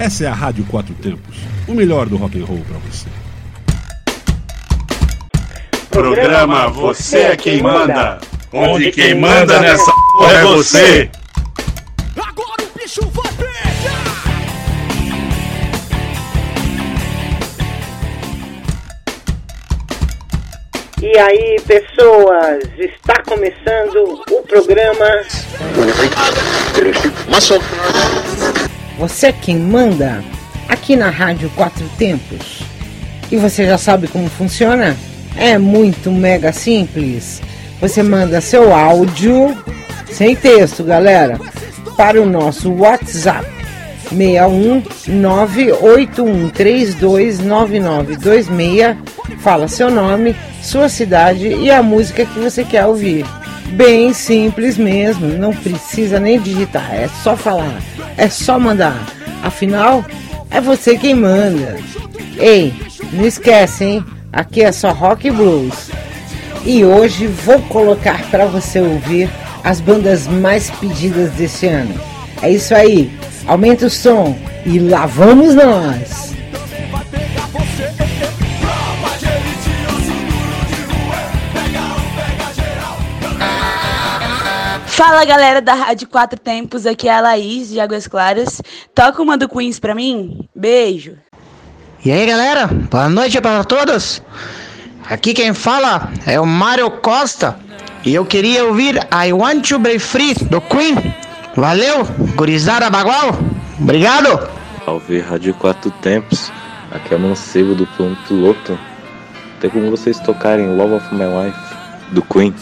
Essa é a Rádio Quatro Tempos, o melhor do rock and roll para você. Programa Você é Quem Manda, onde quem manda nessa porra é você. Agora o bicho vai pegar! E aí, pessoas, está começando o programa Você é quem manda aqui na Rádio Quatro Tempos. E você já sabe como funciona? É muito mega simples. Você manda seu áudio sem texto, galera, para o nosso WhatsApp 61981329926. Fala seu nome, sua cidade e a música que você quer ouvir. Bem simples mesmo, não precisa nem digitar, é só falar, é só mandar. Afinal, é você quem manda. Ei, não esquece, hein? Aqui é só rock e blues. E hoje vou colocar para você ouvir as bandas mais pedidas desse ano. É isso aí. Aumenta o som e lá vamos nós. Fala galera da Rádio Quatro Tempos, aqui é a Laís de Águas Claras. Toca uma do Queens pra mim? Beijo. E aí galera, boa noite para todos. Aqui quem fala é o Mário Costa e eu queria ouvir I Want to Be Free do Queen. Valeu, gurizada bagual. Obrigado. Salve Rádio Quatro Tempos, aqui é o Mancebo do Plano Piloto. Tem como vocês tocarem Love of My Life do Queen?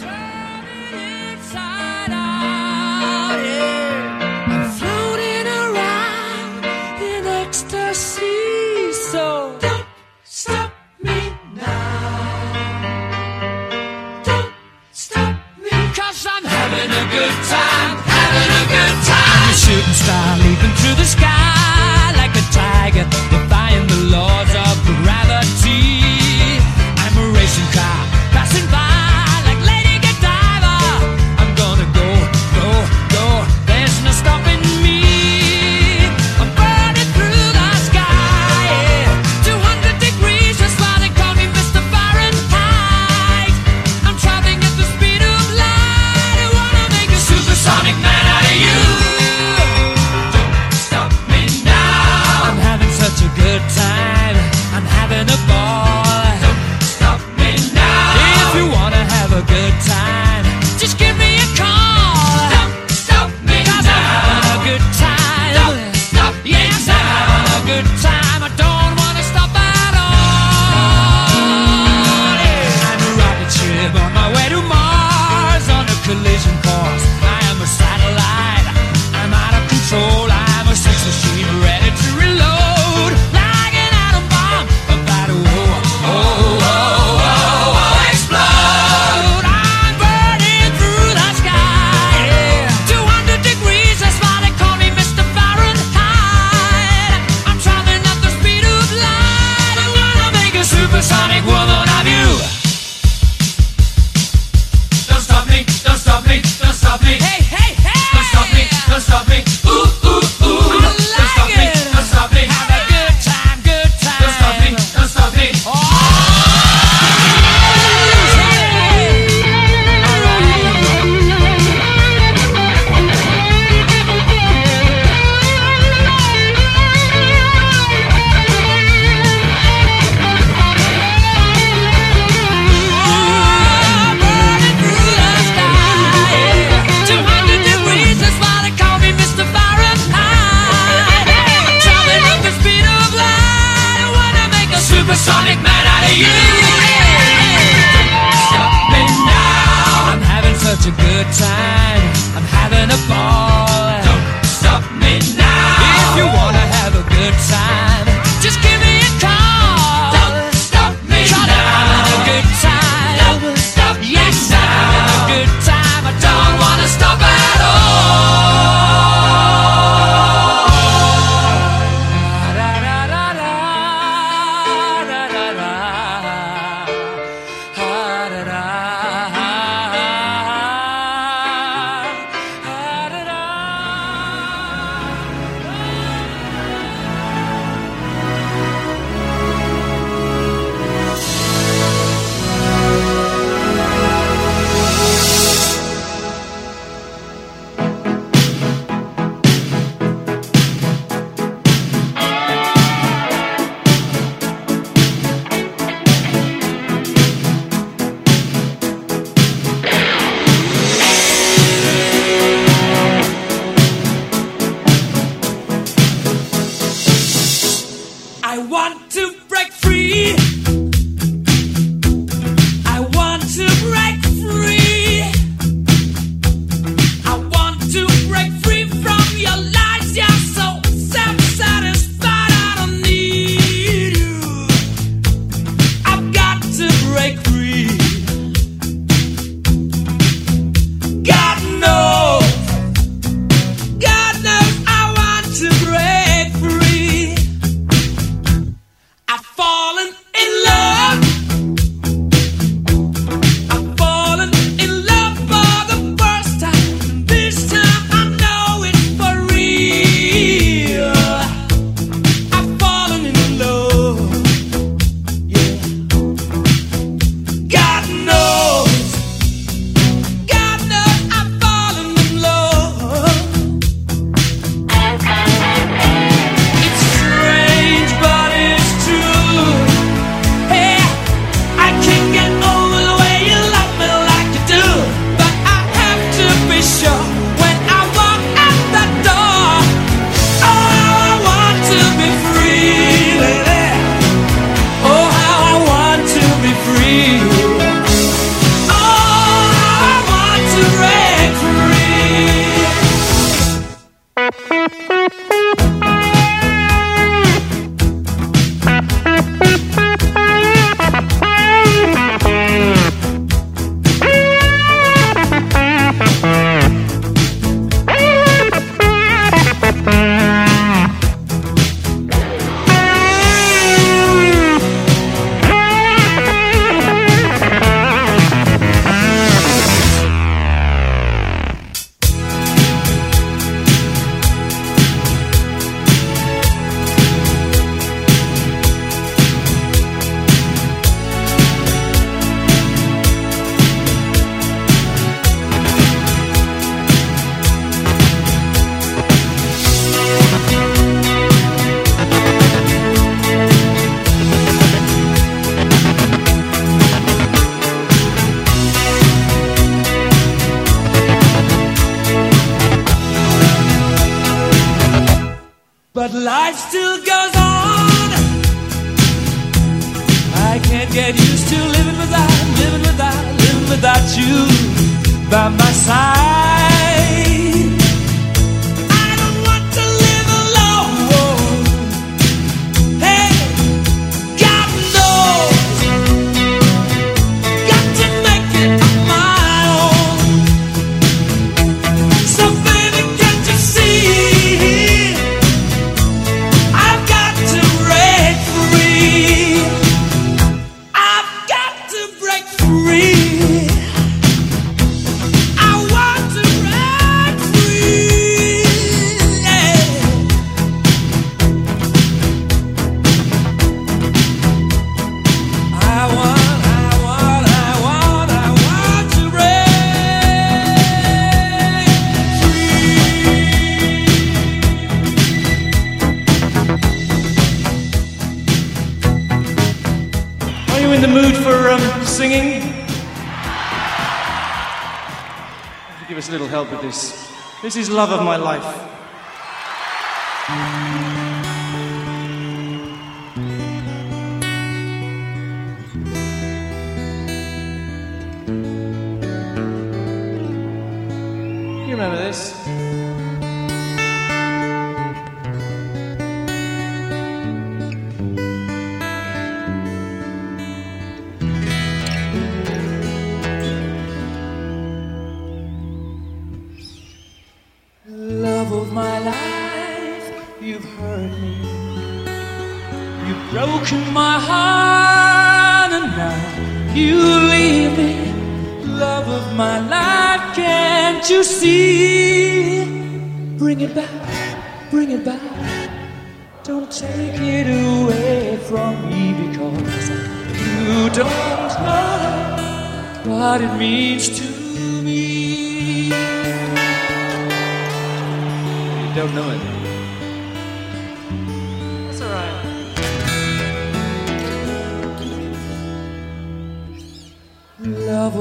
This. Is Love of My Life.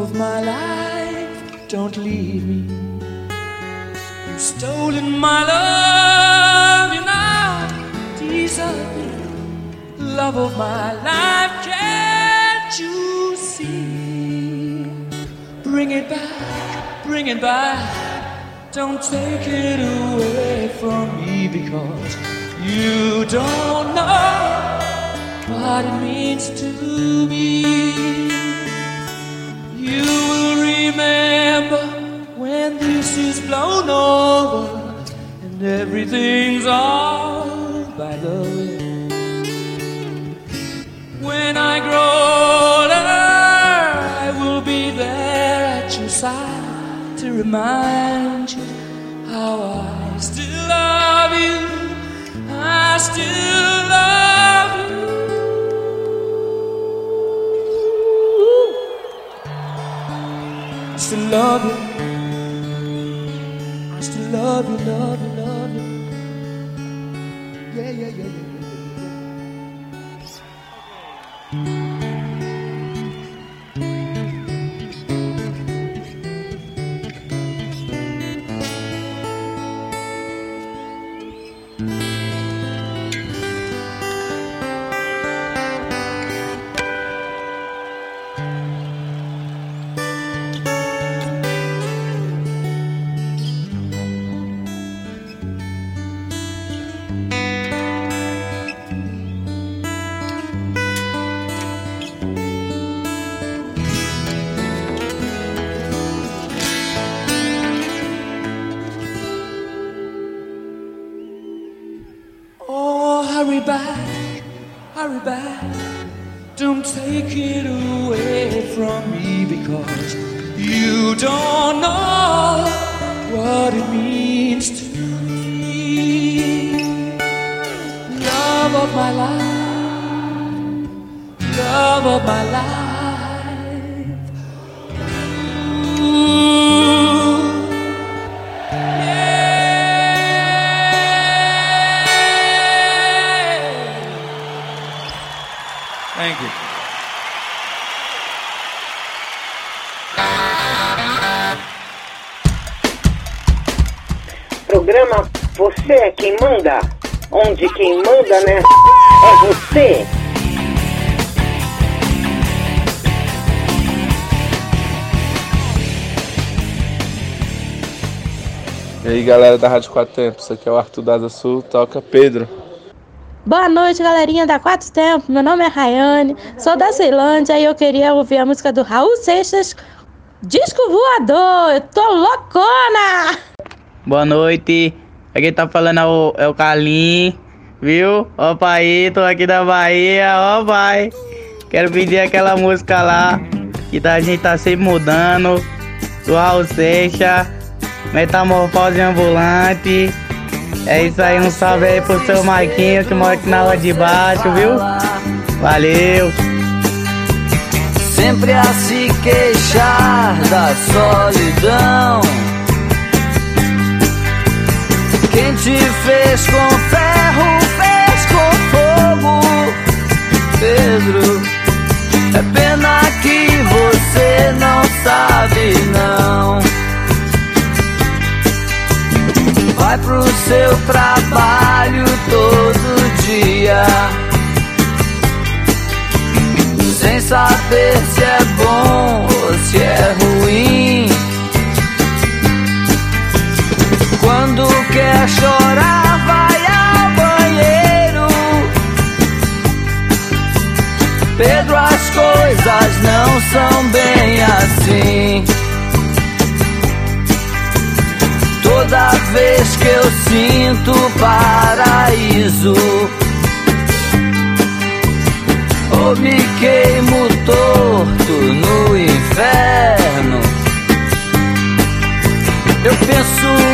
Of my life, don't leave me. You've stolen my love, you now deserve it. love of my life. Can't you see? Bring it back, bring it back. Don't take it away from me because you don't know what it means to me. You will remember when this is blown over and everything's all by the way. When I grow older, I will be there at your side to remind you how I still love you. I still love you. Love you. I still love you, love you, love you. Yeah, yeah, yeah, yeah. Don't know what it means to me. Love of my life, love of my life. Ooh. Thank you. Quem manda. Onde quem manda né é você. E aí galera da Rádio Quatro Tempos, aqui é o Arthur Daza Sul, toca Pedro. Boa noite, galerinha da Quatro Tempos. Meu nome é Rayane, sou da Ceilândia e eu queria ouvir a música do Raul Seixas, Disco Voador. Eu tô loucona! Boa noite. Aqui tá falando é o, é o Carlinhos, viu? Ó pai, tô aqui da Bahia, ó pai. Quero pedir aquela música lá, que tá, a gente tá sempre mudando. Do Raul Seixas, Metamorfose Ambulante. É isso aí, um salve aí pro seu Marquinho que mora aqui na rua de baixo, viu? Valeu! sempre a se queixar da solidão. Quem te fez com ferro, fez com fogo, Pedro. É pena que você não sabe, não. Vai pro seu trabalho todo dia sem saber se é bom ou se é ruim. Sinto paraíso ou me queimo torto no inferno. Eu penso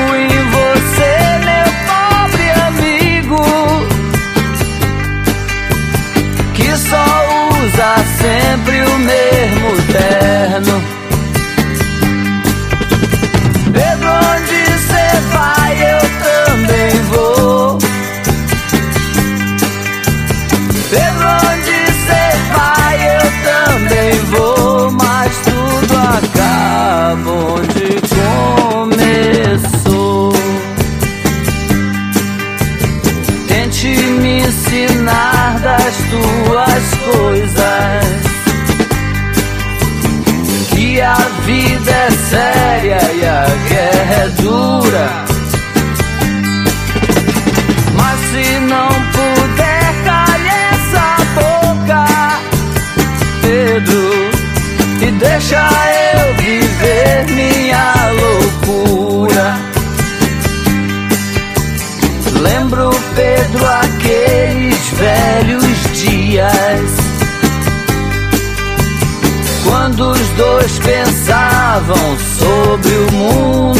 pensavam sobre o mundo.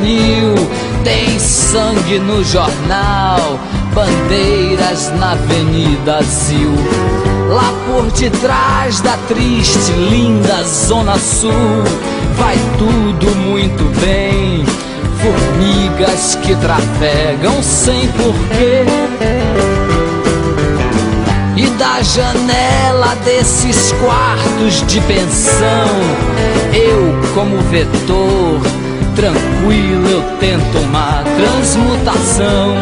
Anil. Tem sangue no jornal, bandeiras na Avenida Zil. Lá por detrás da triste, linda Zona Sul, vai tudo muito bem. Formigas que trafegam sem porquê. E da janela desses quartos de pensão, eu, como vetor, tranquilo, eu tento uma transmutação.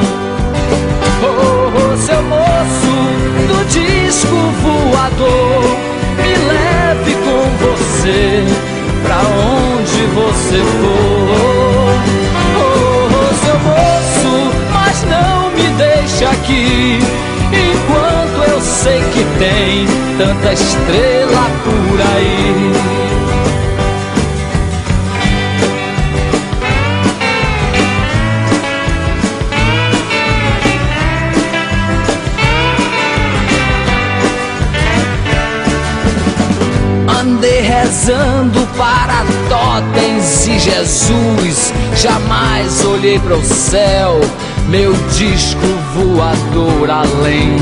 Oh, oh, seu moço do disco voador, me leve com você pra onde você for. Oh, oh, seu moço, mas não me deixe aqui enquanto eu sei que tem tanta estrela por aí. Rezando para totens e Jesus. Jamais olhei para o céu, meu disco voador além.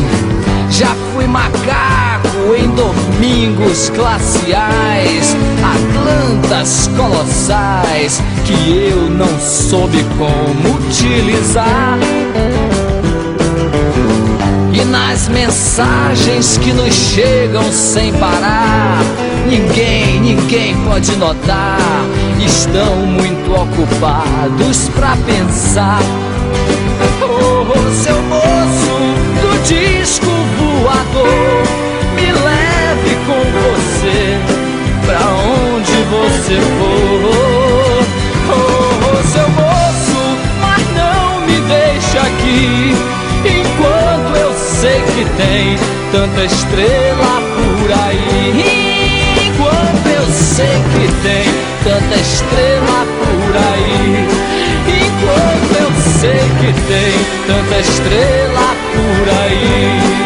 Já fui macaco em domingos glaciais, atlantas colossais que eu não soube como utilizar. E nas mensagens que nos chegam sem parar, ninguém, ninguém pode notar. Estão muito ocupados pra pensar. Oh, oh, seu moço do disco voador, me leve com você pra onde você for. Tanta estrela por aí. Enquanto eu sei que tem tanta estrela por aí. Enquanto eu sei que tem tanta estrela por aí.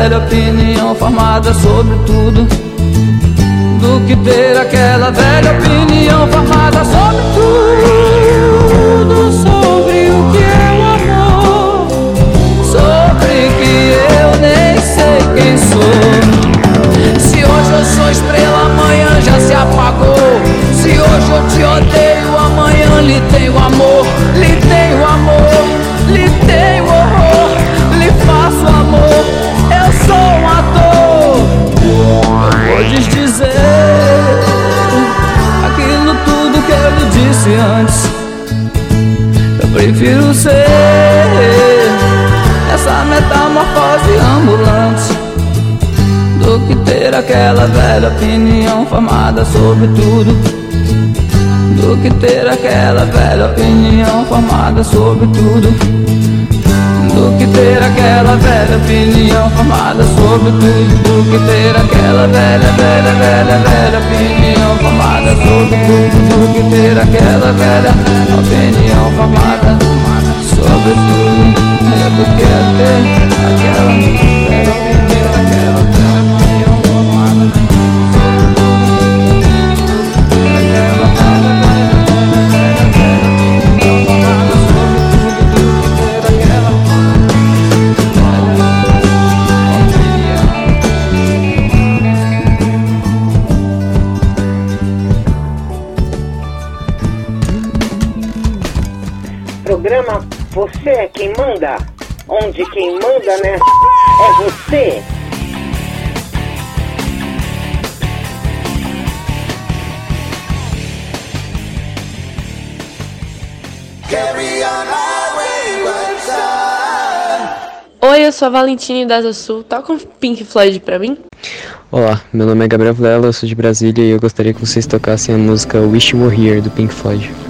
velha opinião formada sobre tudo. Do que ter aquela velha opinião formada sobre tudo, sobre o que é o amor, sobre que eu nem sei quem sou. Se hoje eu sou estrela, amanhã já se apagou. Se hoje eu te odeio, amanhã lhe tenho amor, lhe Podes dizer aquilo tudo que eu lhe disse antes. Eu prefiro ser essa metamorfose ambulante do que ter aquela velha opinião formada sobre tudo. Do que ter aquela velha opinião formada sobre tudo. Que ter aquela velha opinião formada sobre tudo. Do que ter aquela velha, velha, velha, velha opinião formada sobre tudo. Do que ter aquela velha opinião formada sobre tudo. É do que é ter aquela Você é quem manda. Onde quem manda, né? É você. Oi, eu sou a Valentine da Asa Sul. Toca um Pink Floyd pra mim? Olá, meu nome é Gabriel Vilela, eu sou de Brasília e eu gostaria que vocês tocassem a música Wish You Were Here do Pink Floyd.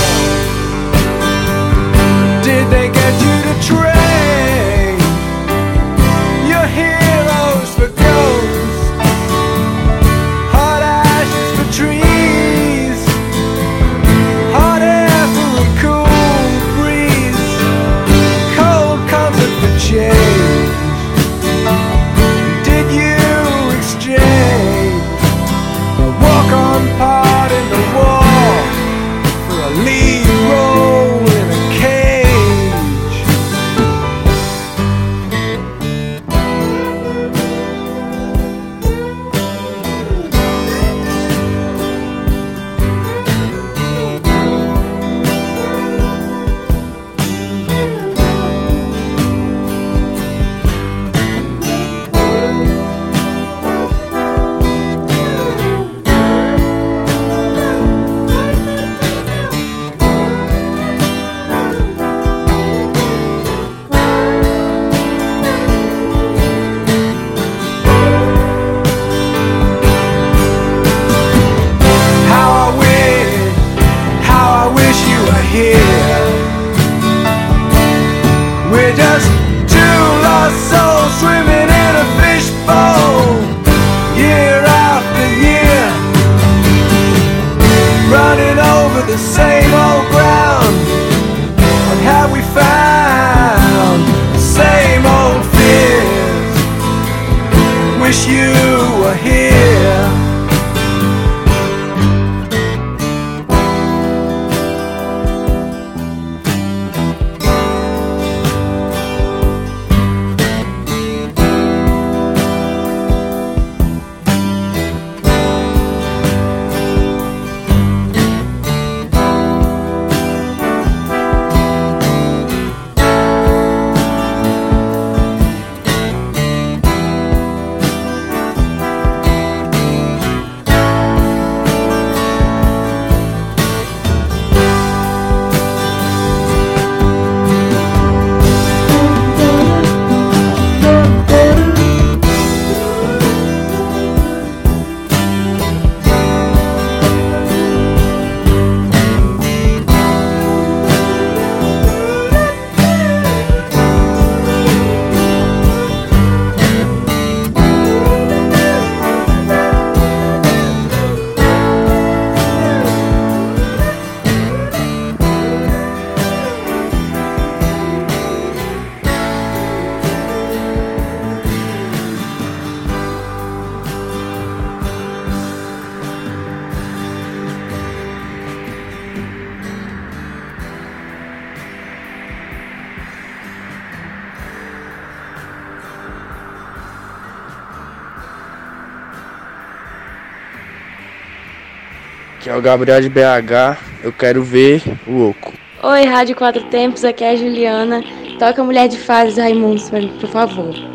Gabriel de BH, eu quero ver o Oco. Oi, Rádio Quatro Tempos, aqui é a Juliana. Toca Mulher de Fases mim, por favor.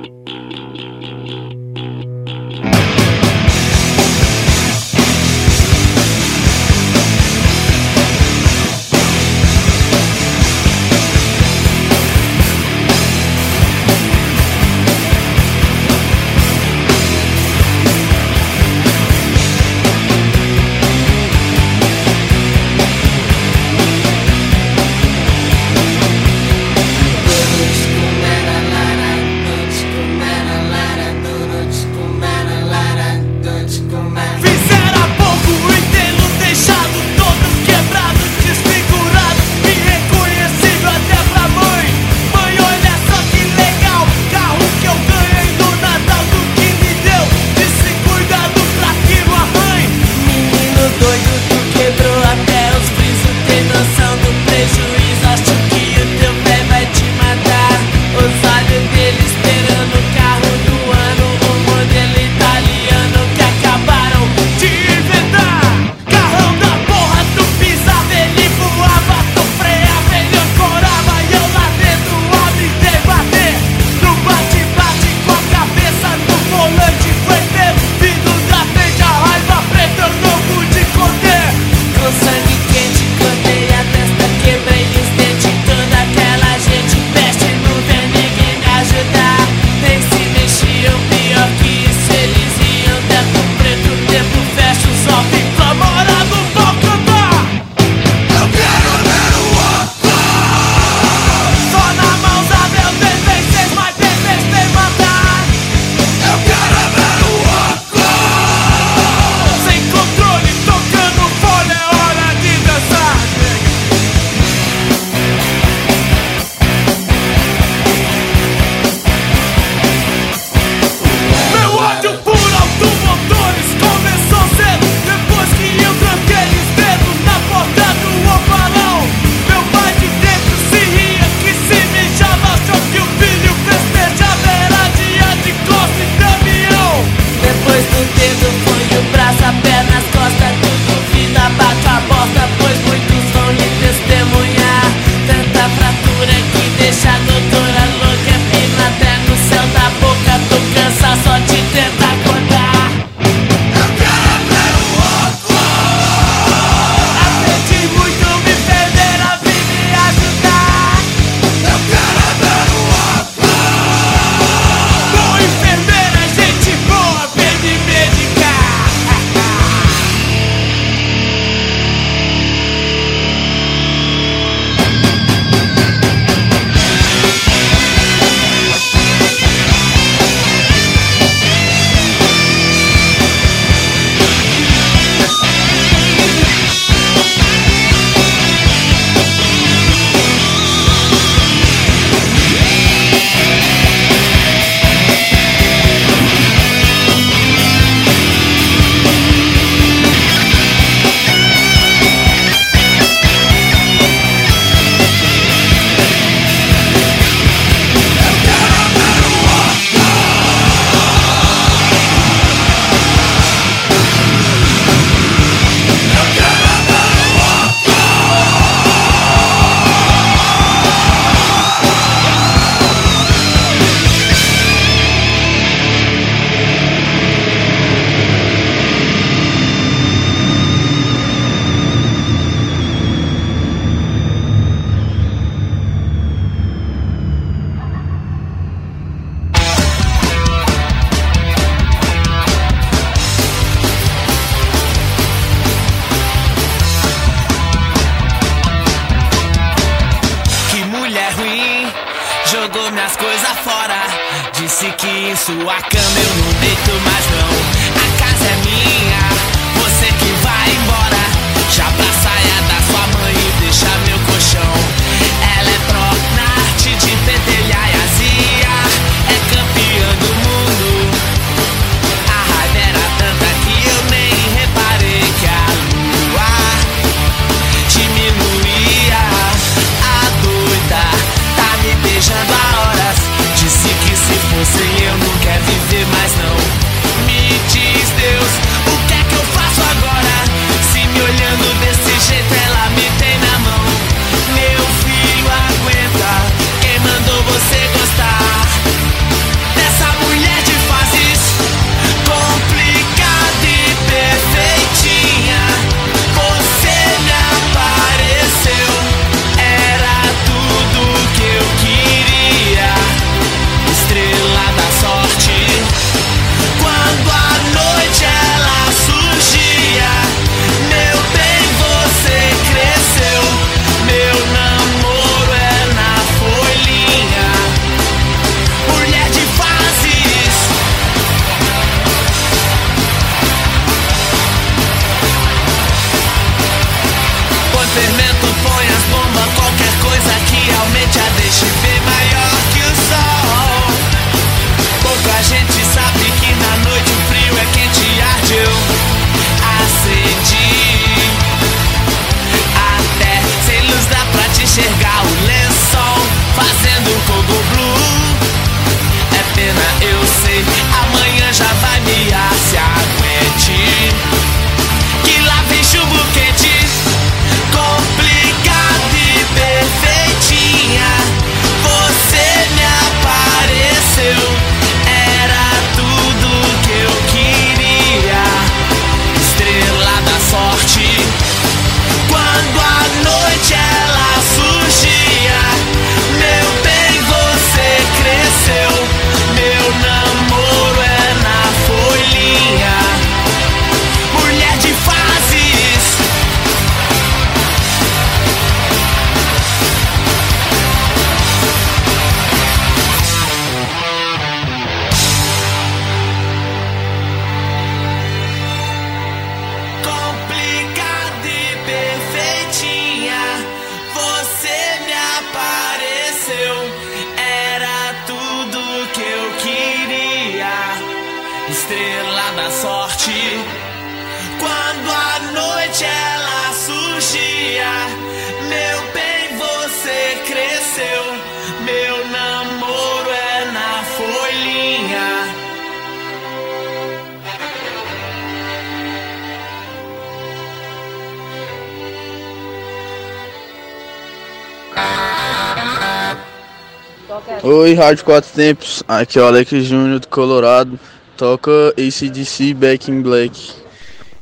Oi, Rádio Quatro Tempos. Aqui é o Alex Júnior do Colorado. Toca ACDC Back in Black.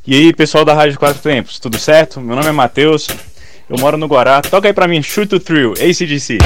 E aí, pessoal da Rádio Quatro Tempos, tudo certo? Meu nome é Matheus, eu moro no Guará. Toca aí pra mim, Shoot to Thrill, ACDC.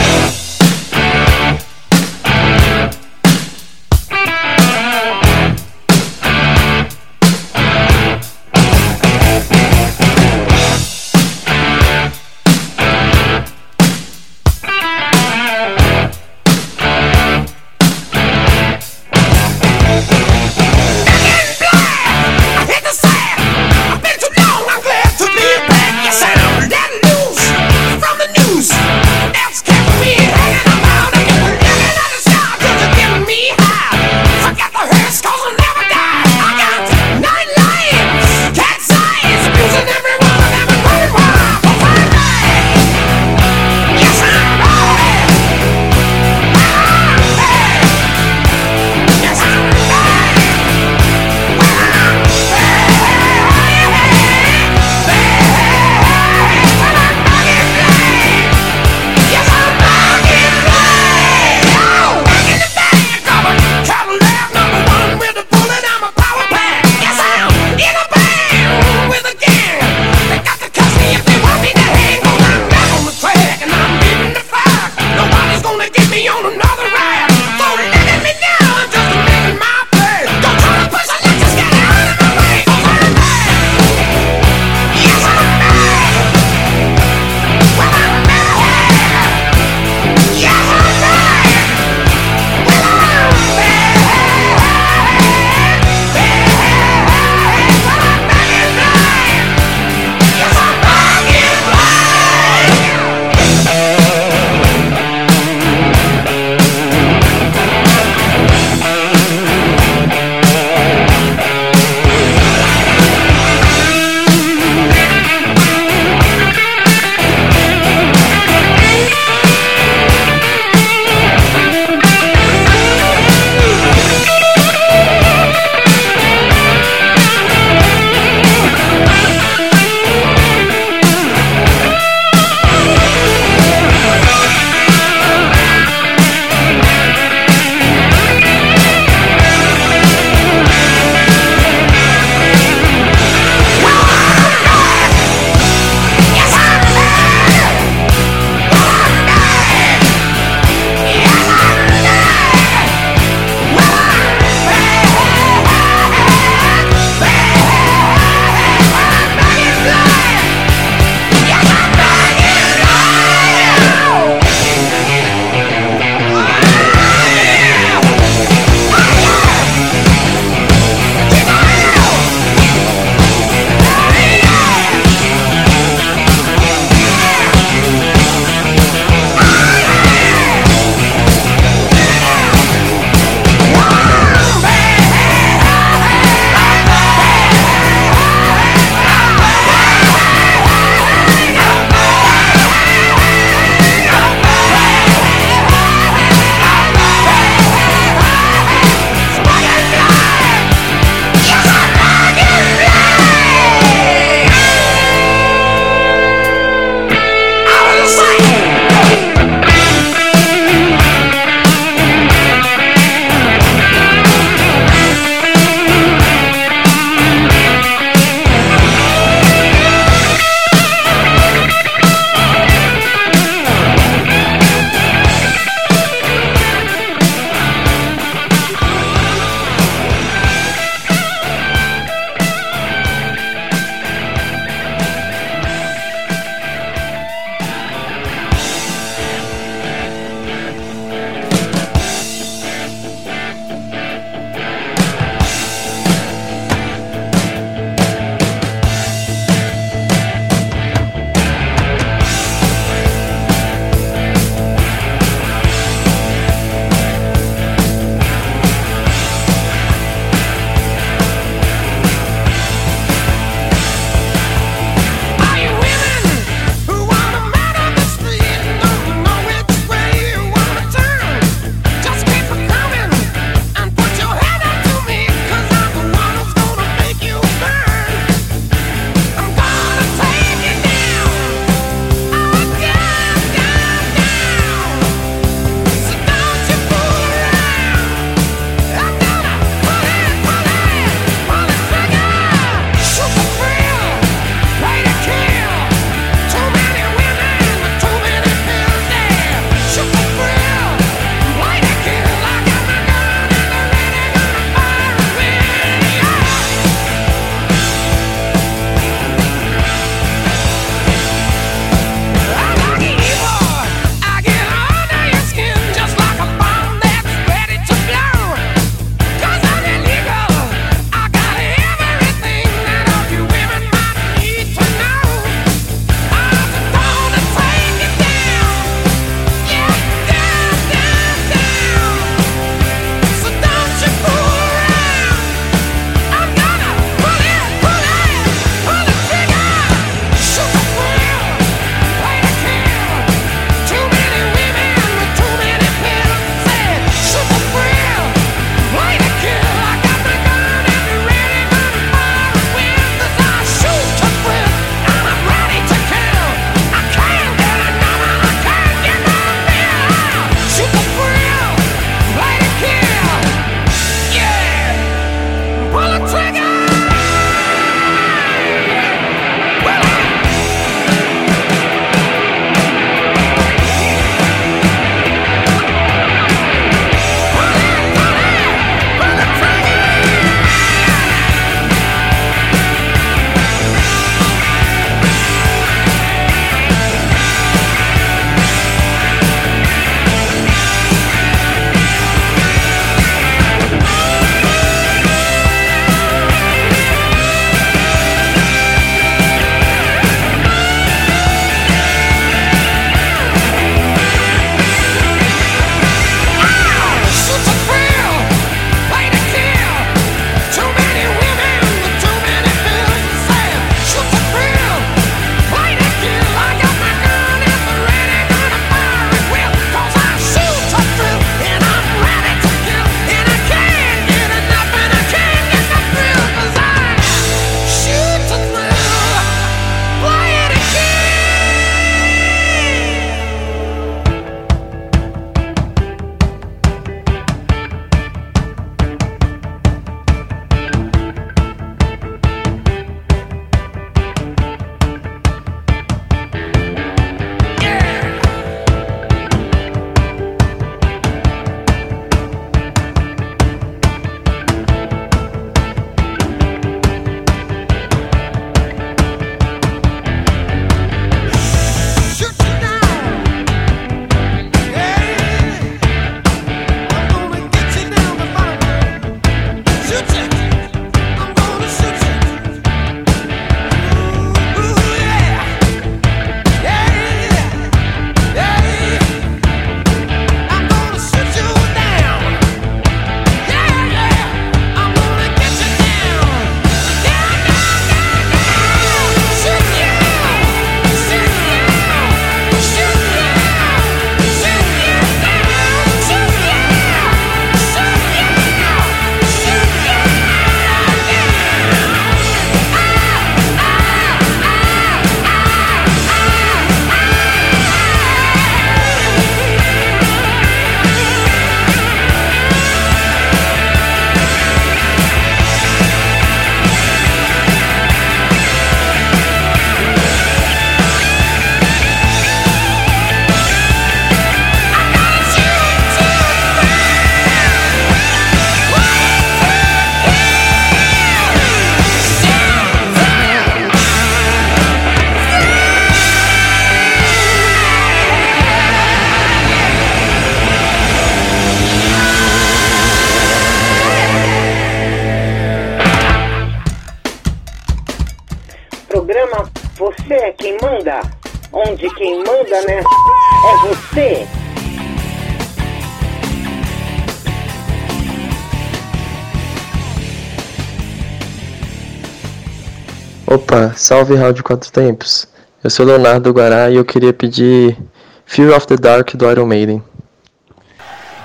Salve Rádio Quatro Tempos. Eu sou Leonardo Guará e eu queria pedir Fear of the Dark do Iron Maiden.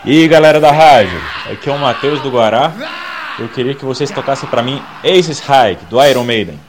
E aí, galera da rádio, aqui é o Matheus do Guará. Eu queria que vocês tocassem para mim Aces High do Iron Maiden.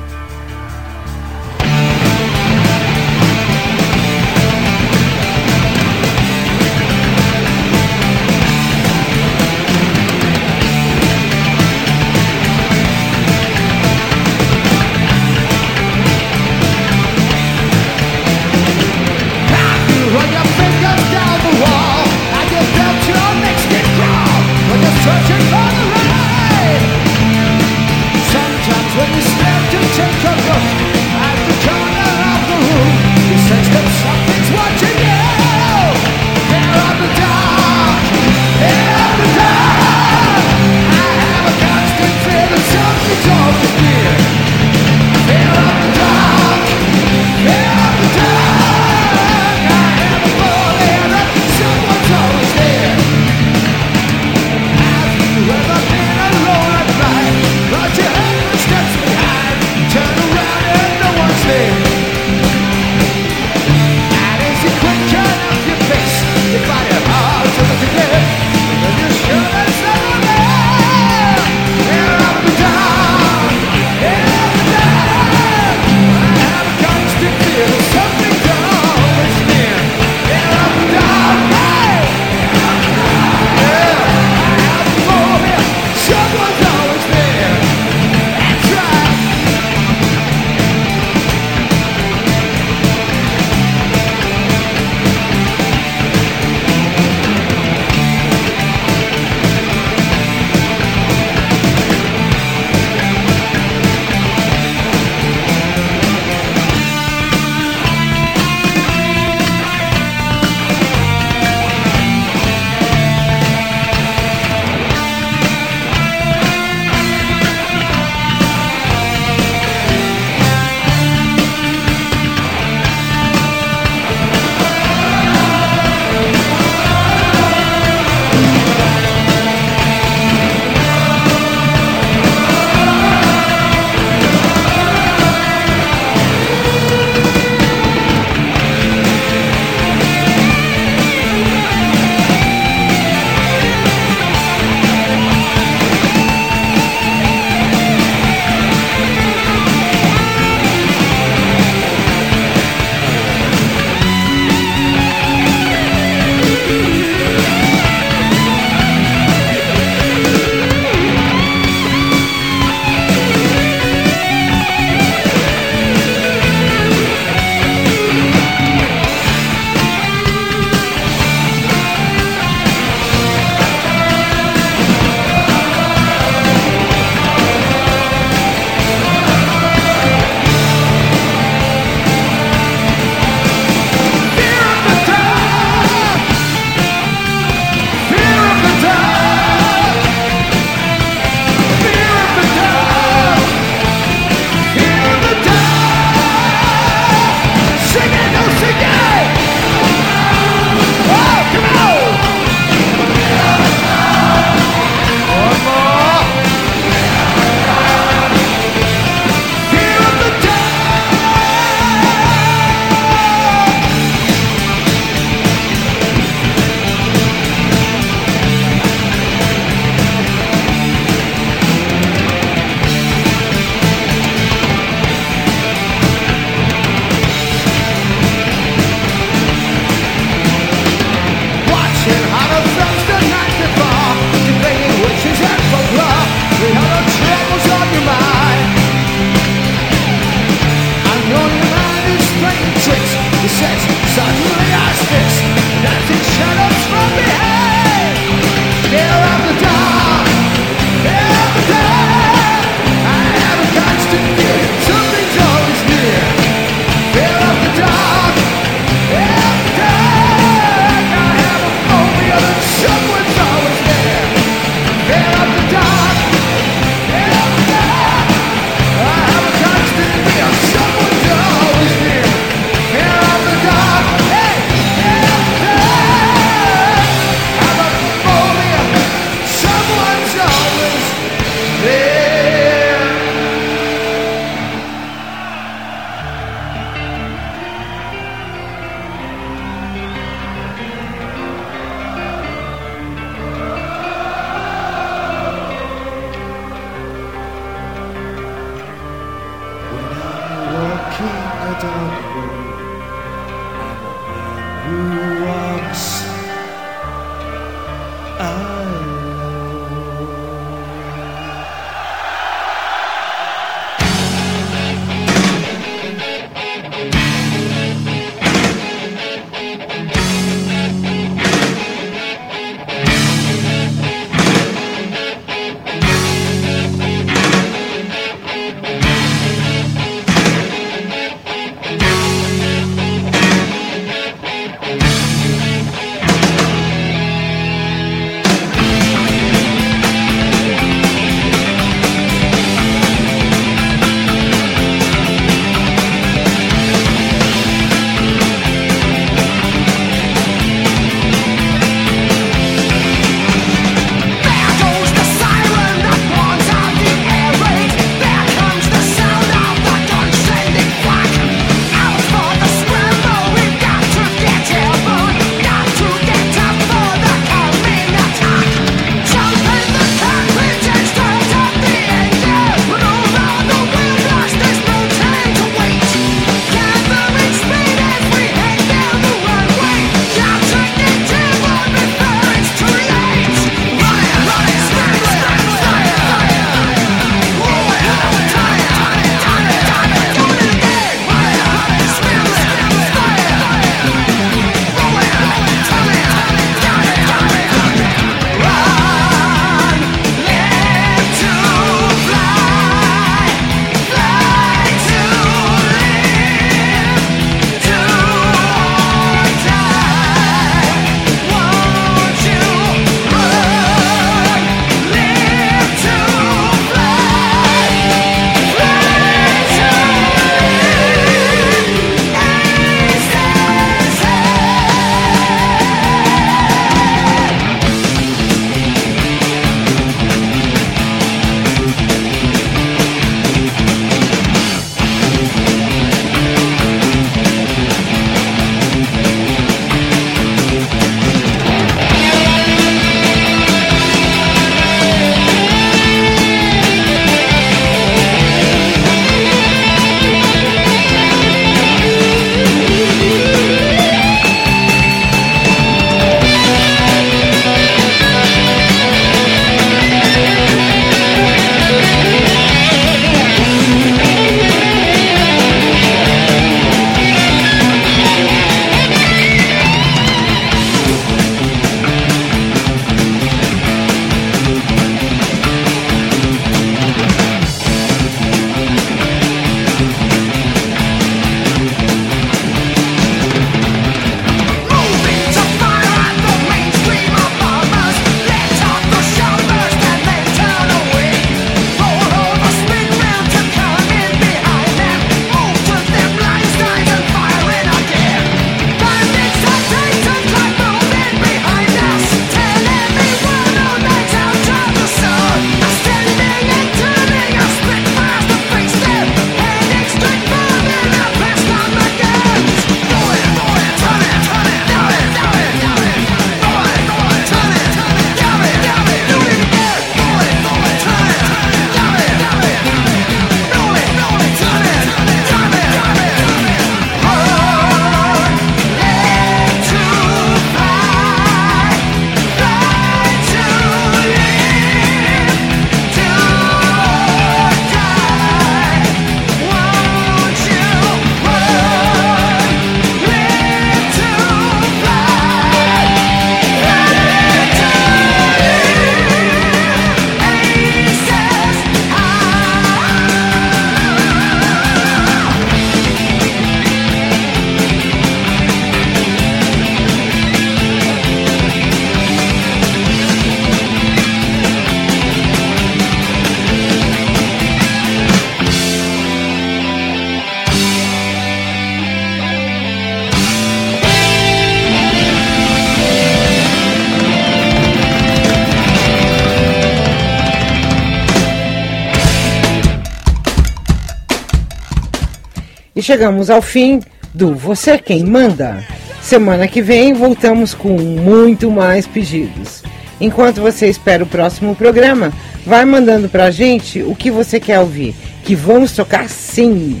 Chegamos ao fim do Você é Quem Manda. Semana que vem voltamos com muito mais pedidos. Enquanto você espera o próximo programa, vai mandando pra gente o que você quer ouvir, que vamos tocar sim.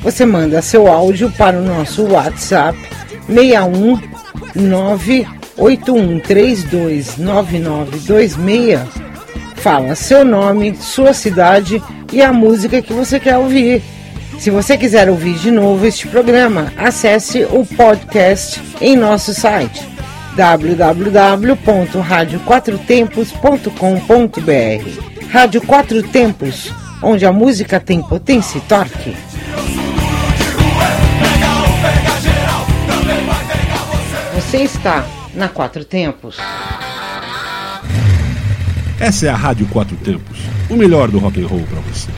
Você manda seu áudio para o nosso WhatsApp 61 981329926. Fala seu nome, sua cidade e a música que você quer ouvir. Se você quiser ouvir de novo este programa, acesse o podcast em nosso site www.radioquatrotempos.com.br Rádio Quatro Tempos, onde a música tem potência e torque. Você está na Quatro Tempos. Essa é a Rádio Quatro Tempos, o melhor do rock and roll para você.